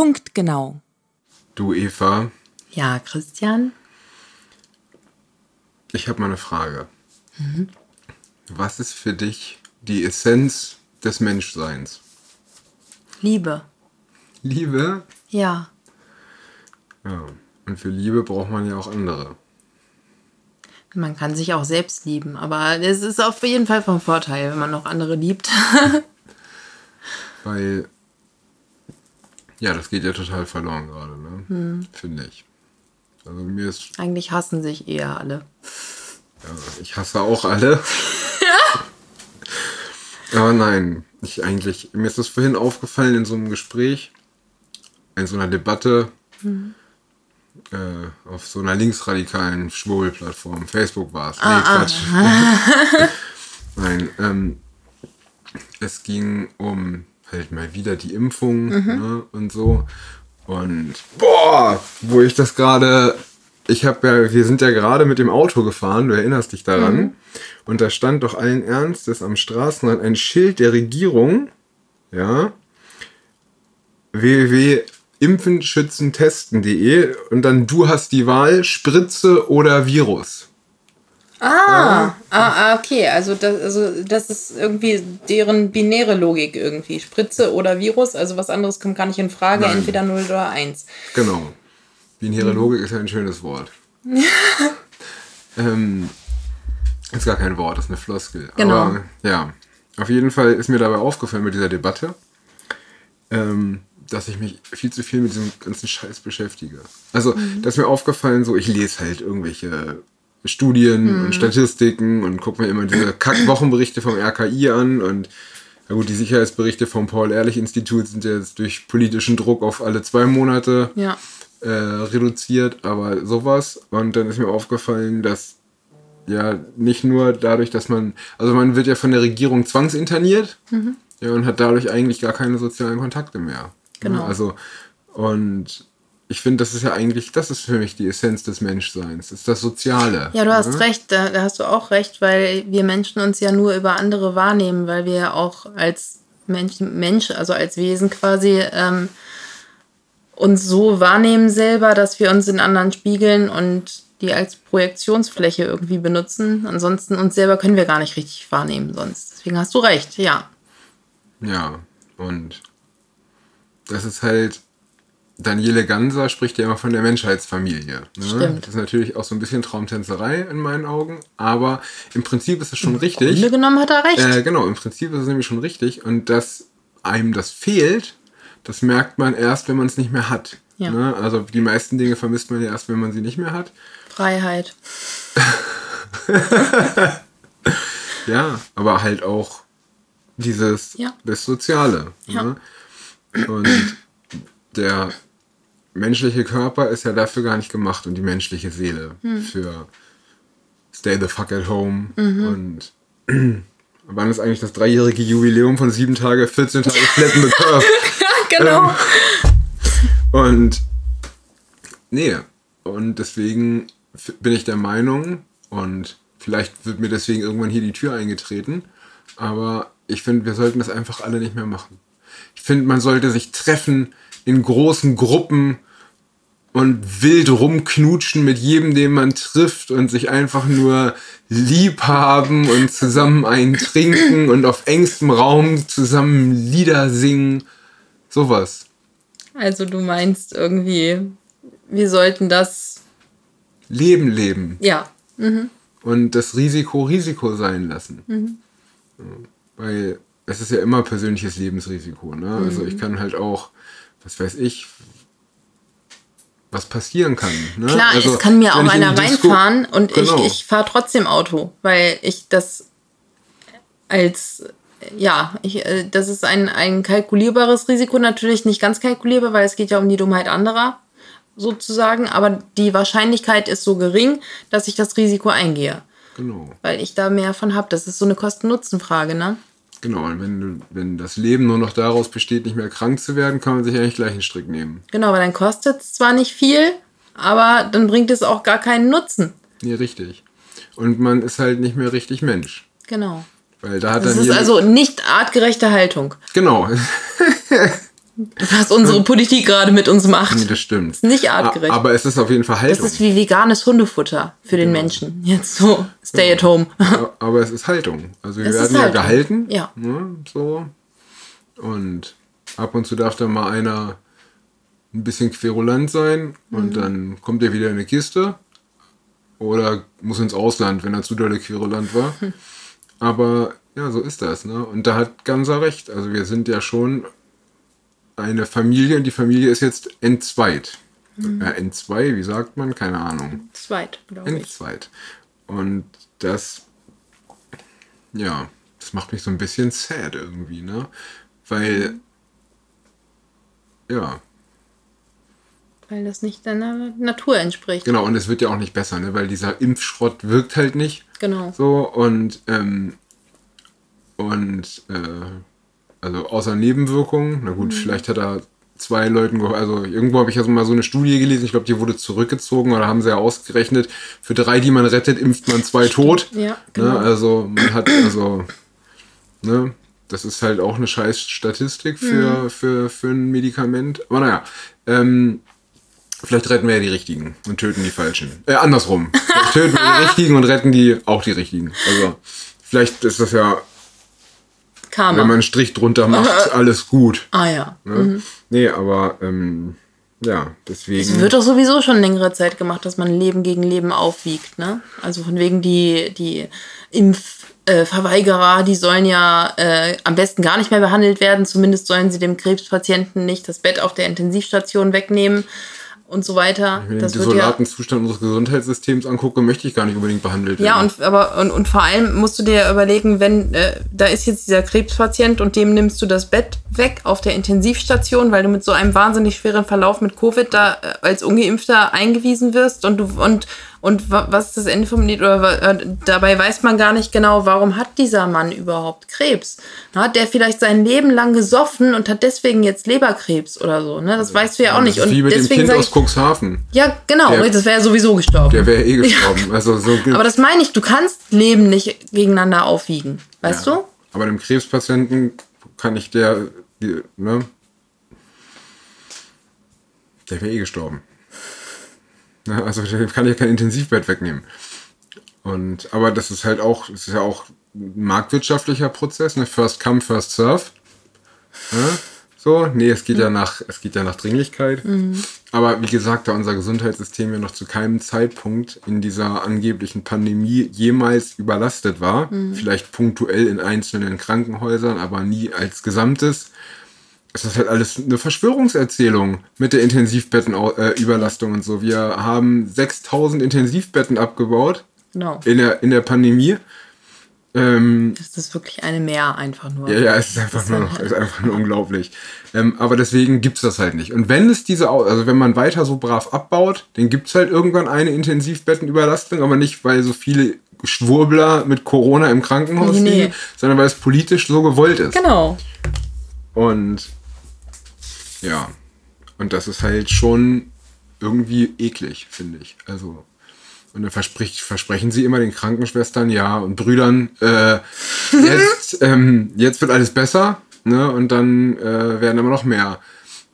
Punktgenau. Du, Eva, Ja, Christian? ich habe mal eine Frage. Was ist für dich die Essenz des Menschseins? Liebe. Liebe? Ja. Ja. Und für Liebe braucht man ja auch andere. Man kann sich auch selbst lieben, aber es ist auf jeden Fall vom Vorteil, wenn man noch andere liebt. Weil, ja, das geht ja total verloren gerade, ne? Finde ich. Also mir ist, Eigentlich hassen sich eher alle. ja, ich hasse auch alle. Aber nein, ich eigentlich, mir ist das vorhin aufgefallen in so einem Gespräch, in so einer Debatte, äh, auf so einer linksradikalen Schwurbelplattform. Facebook war es. Nee, Quatsch. Nein, ähm, es ging um halt mal wieder die Impfung ne, und so. Und boah, wo ich das gerade, ich habe ja, wir sind ja gerade mit dem Auto gefahren, du erinnerst dich daran. Und da stand doch allen Ernstes am Straßenrand ein Schild der Regierung, ja, www.impfenschützentesten.de und dann du hast die Wahl, Spritze oder Virus. Ah, ah, ah, okay. Also das, also das ist irgendwie deren binäre Logik irgendwie. Spritze oder Virus, also was anderes kommt gar nicht in Frage, Nein. entweder 0 oder 1. Genau. Binäre Logik ist ja ein schönes Wort. ähm, ist gar kein Wort, ist eine Floskel. Genau. Aber ja, auf jeden Fall ist mir dabei aufgefallen mit dieser Debatte, ähm, dass ich mich viel zu viel mit diesem ganzen Scheiß beschäftige. Also, da ist mir aufgefallen, so ich lese halt irgendwelche Studien und Statistiken und gucke mir immer diese Kack-Wochenberichte vom RKI an und ja gut, die Sicherheitsberichte vom Paul-Ehrlich-Institut sind ja jetzt durch politischen Druck auf alle zwei Monate Ja. äh, reduziert, aber sowas. Und dann ist mir aufgefallen, dass ja nicht nur dadurch, dass man, also man wird ja von der Regierung zwangsinterniert ja, und hat dadurch eigentlich gar keine sozialen Kontakte mehr. Genau. Ja, also, und ich finde, das ist ja eigentlich, das ist für mich die Essenz des Menschseins, ist das Soziale. Ja, du hast recht, da, da hast du auch recht, weil wir Menschen uns ja nur über andere wahrnehmen, weil wir ja auch als Mensch, Mensch also als Wesen quasi ähm, uns so wahrnehmen selber, dass wir uns in anderen spiegeln und die als Projektionsfläche irgendwie benutzen. Ansonsten uns selber können wir gar nicht richtig wahrnehmen sonst. Deswegen hast du recht, ja. Ja, und das ist halt, Daniele Ganser spricht ja immer von der Menschheitsfamilie. Ne? Stimmt. Das ist natürlich auch so ein bisschen Traumtänzerei in meinen Augen, aber im Prinzip ist es schon Im richtig. Grunde genommen hat er recht. Äh, genau, im Prinzip ist es nämlich schon richtig und dass einem das fehlt, das merkt man erst, wenn man es nicht mehr hat. Ja. Ne? Also die meisten Dinge vermisst man ja erst, wenn man sie nicht mehr hat. Freiheit. Ja, aber halt auch dieses, Ja. das Soziale. Ja. Ne? Und der menschliche Körper ist ja dafür gar nicht gemacht und die menschliche Seele Hm. für Stay the fuck at home. Mhm. Und wann ist eigentlich das dreijährige Jubiläum von sieben Tage, 14 Tage Flatten the Curve? genau. Und nee, und deswegen bin ich der Meinung, und vielleicht wird mir deswegen irgendwann hier die Tür eingetreten, aber ich finde, wir sollten das einfach alle nicht mehr machen. Ich finde, man sollte sich treffen in großen Gruppen und wild rumknutschen mit jedem, den man trifft und sich einfach nur lieb haben und zusammen einen trinken und auf engstem Raum zusammen Lieder singen. Sowas. Also du meinst irgendwie, wir sollten das, Leben leben. ja, und das Risiko Risiko sein lassen. Ja, Weil es ist ja immer persönliches Lebensrisiko. Ne? Also ich kann halt auch, was weiß ich, was passieren kann. Ne? Klar, also, es kann mir auch einer Disco- reinfahren und Genau. ich, ich fahre trotzdem Auto, weil ich das als, ja, ich, äh, das ist ein, ein kalkulierbares Risiko, natürlich nicht ganz kalkulierbar, weil es geht ja um die Dummheit anderer, sozusagen, aber die Wahrscheinlichkeit ist so gering, dass ich das Risiko eingehe, Genau. weil ich da mehr von habe. Das ist so eine Kosten-Nutzen-Frage, ne? Genau, und wenn, du, wenn das Leben nur noch daraus besteht, nicht mehr krank zu werden, kann man sich eigentlich gleich einen Strick nehmen. Genau, weil dann kostet es zwar nicht viel, aber dann bringt es auch gar keinen Nutzen. Nee, richtig. Und man ist halt nicht mehr richtig Mensch. Genau. Weil da hat Das dann ist also nicht artgerechte Haltung. Genau. Was unsere Politik gerade mit uns macht. Nee, das stimmt. Ist nicht artgerecht. Aber es ist auf jeden Fall Haltung. Das ist wie veganes Hundefutter für den Menschen. Jetzt so, stay at home. Aber es ist Haltung. Also wir Es werden ja Haltung. gehalten. Ja. Ne, so. Und ab und zu darf da mal einer ein bisschen querulant sein und Mhm. dann kommt er wieder in eine Kiste oder muss ins Ausland, wenn er zu dolle querulant war. Aber ja, so ist das. Ne? Und da hat Ganser recht. Also wir sind ja schon eine Familie und die Familie ist jetzt entzweit. Mhm. Äh, entzwei, wie sagt man? Keine Ahnung. Zweit, glaube ich. Endzweit. Und das, ja, das macht mich so ein bisschen sad irgendwie, ne? Weil, ja, Weil das nicht deiner Natur entspricht. genau, und es wird ja auch nicht besser, ne? Weil dieser Impfschrott wirkt halt nicht Genau. so und, ähm, und, äh, also außer Nebenwirkungen, na gut, vielleicht hat er zwei Leuten, geho- also irgendwo habe ich ja so mal so eine Studie gelesen, ich glaube, die wurde zurückgezogen oder haben sie ja ausgerechnet, für drei, die man rettet, impft man zwei tot. Ja, genau. Ne, also man hat, also, ne, das ist halt auch eine scheiß Statistik für, Mhm. für, für ein Medikament. Aber naja, ähm, vielleicht retten wir ja die Richtigen und töten die Falschen. Äh, andersrum. Vielleicht töten wir die Richtigen und retten die auch die Richtigen. Also, vielleicht ist das ja, Karma. wenn man einen Strich drunter macht, alles gut. ah ja. Ne? Nee, aber, ähm, ja, deswegen. Es wird doch sowieso schon längere Zeit gemacht, dass man Leben gegen Leben aufwiegt, ne? Also von wegen die, die Impfverweigerer, die sollen ja äh, am besten gar nicht mehr behandelt werden. Zumindest sollen sie dem Krebspatienten nicht das Bett auf der Intensivstation wegnehmen und so weiter. wenn ich Das den wird ja, desolaten Zustand unseres Gesundheitssystems angucke, möchte ich gar nicht unbedingt behandelt werden. ja, und, aber, und, und vor allem musst du dir ja überlegen, wenn äh, da ist jetzt dieser Krebspatient und dem nimmst du das Bett weg auf der Intensivstation, weil du mit so einem wahnsinnig schweren Verlauf mit Covid da äh, als Ungeimpfter eingewiesen wirst und du und und wa- was ist das Ende vom Lied? Oder äh, dabei weiß man gar nicht genau, warum hat dieser Mann überhaupt Krebs? Hat der vielleicht sein Leben lang gesoffen und hat deswegen jetzt Leberkrebs oder so? Ne? Das weißt du ja auch nicht. Das ist Und wie mit dem deswegen Kind sag aus ich, Cuxhaven. ja, genau, Der- das wäre ja sowieso gestorben. Der wäre eh gestorben. Also so Aber das meine ich, du kannst Leben nicht gegeneinander aufwiegen. Weißt ja. du? Aber dem Krebspatienten kann ich der, die, ne? Der wäre eh gestorben. Ne? Also kann ich kein Intensivbett wegnehmen. Und, aber das ist halt auch, das ist ja auch ein marktwirtschaftlicher Prozess, ne? First come, first serve. Ne? So, nee, es geht ja nach, es geht ja nach Dringlichkeit. Aber wie gesagt, da unser Gesundheitssystem ja noch zu keinem Zeitpunkt in dieser angeblichen Pandemie jemals überlastet war, vielleicht punktuell in einzelnen Krankenhäusern, aber nie als Gesamtes, ist das halt alles eine Verschwörungserzählung mit der Intensivbettenüberlastung und so. Wir haben 6000 Intensivbetten abgebaut Genau. in der, in der Pandemie. Ähm, Das ist wirklich eine Mehr einfach nur. ja, ja, es ist einfach nur, es ist einfach nur unglaublich. Ähm, aber deswegen gibt's das halt nicht. Und wenn es diese, also wenn man weiter so brav abbaut, dann gibt's halt irgendwann eine Intensivbettenüberlastung, aber nicht, weil so viele Schwurbler mit Corona im Krankenhaus Nee, nee. liegen, sondern weil es politisch so gewollt ist. Genau. Und ja, und das ist halt schon irgendwie eklig, finde ich. Also, und dann versprechen sie immer den Krankenschwestern, ja, und Brüdern, äh, jetzt, ähm, jetzt wird alles besser, ne? Und dann äh, werden immer noch mehr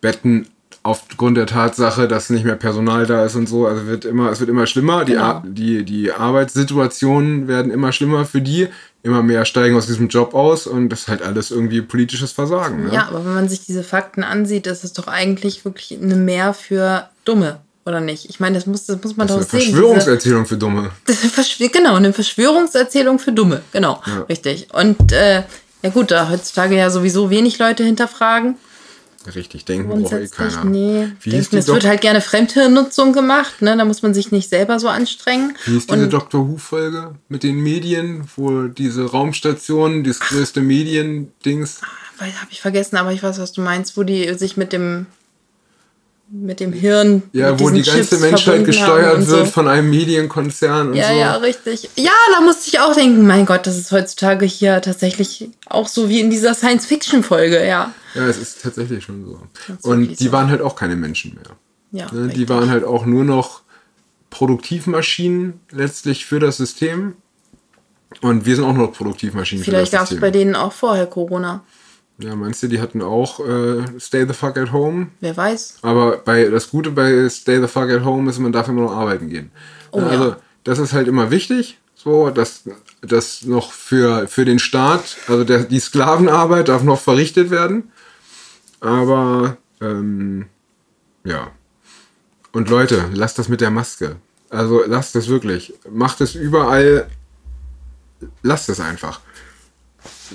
Betten aufgrund der Tatsache, dass nicht mehr Personal da ist und so. Also wird immer, es wird immer schlimmer. Die, Genau. Die, die Arbeitssituationen werden immer schlimmer für die. Immer mehr steigen aus diesem Job aus und das ist halt alles irgendwie politisches Versagen. Ne? Ja, aber wenn man sich diese Fakten ansieht, ist es doch eigentlich wirklich eine Mehr für Dumme, oder nicht? Ich meine, das muss, das muss man Das doch ist eine sehen. Verschwörungserzählung für Dumme. Das Verschw genau, eine Verschwörungserzählung für Dumme. Genau, richtig. Und äh, ja gut, da heutzutage ja sowieso wenig Leute hinterfragen. Richtig, denken braucht eh keiner. nee. Wie Denken, die es wird halt gerne Fremdhirnnutzung gemacht, ne? Da muss man sich nicht selber so anstrengen. Wie hieß diese Und Doctor Who-Folge mit den Medien, wo diese Raumstation, das größte Medien-Dings. habe ich vergessen, aber ich weiß, was du meinst, wo die sich mit dem mit dem Hirn Ja, wo die ganze Chips Menschheit gesteuert wird So. von einem Medienkonzern und Ja, so. ja, richtig. Ja, da musste ich auch denken, mein Gott, das ist heutzutage hier tatsächlich auch so wie in dieser Science-Fiction-Folge, ja. Ja, es ist tatsächlich schon so. Und die so. waren halt auch keine Menschen mehr. Ja, Ne? Die waren halt auch nur noch Produktivmaschinen letztlich für das System. Und wir sind auch nur noch Produktivmaschinen Vielleicht für gab das es System. bei denen auch vorher Corona. Ja, meinst du, die hatten auch äh, Stay the fuck at home? Wer weiß. Aber bei, das Gute bei Stay the fuck at home ist, man darf immer noch arbeiten gehen. Oh, also, ja. das ist halt immer wichtig, so, dass das noch für, für den Staat, also der, die Sklavenarbeit darf noch verrichtet werden. Aber, ähm, ja. Und Leute, lasst das mit der Maske. Also, lasst das wirklich. Macht es überall. Lasst es einfach.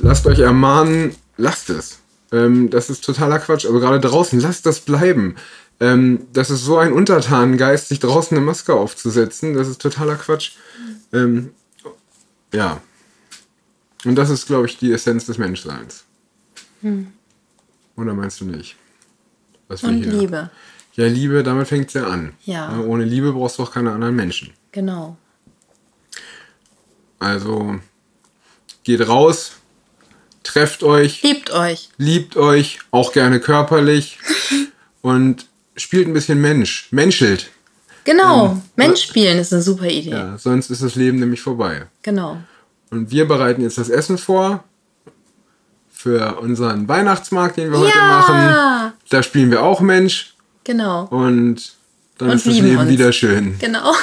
Lasst euch ermahnen, lasst es. Ähm, das ist totaler Quatsch. Also gerade draußen, lasst das bleiben. Ähm, das ist so ein Untertanengeist, sich draußen eine Maske aufzusetzen. Das ist totaler Quatsch. Ähm, ja. Und das ist, glaube ich, die Essenz des Menschseins. Oder meinst du nicht? Was Und hier- Liebe. Ja, Liebe, damit fängt es ja an. Ja. Ohne Liebe brauchst du auch keine anderen Menschen. Genau. Also geht raus, trefft euch, Liebt euch. liebt euch, auch gerne körperlich und spielt ein bisschen Mensch, menschelt. Genau. Mensch spielen ist eine super Idee. Ja, sonst ist das Leben nämlich vorbei. Genau. Und wir bereiten jetzt das Essen vor für unseren Weihnachtsmarkt, den wir heute Ja. machen. Da spielen wir auch Mensch Genau. und dann Und ist das Leben uns. wieder schön. Genau.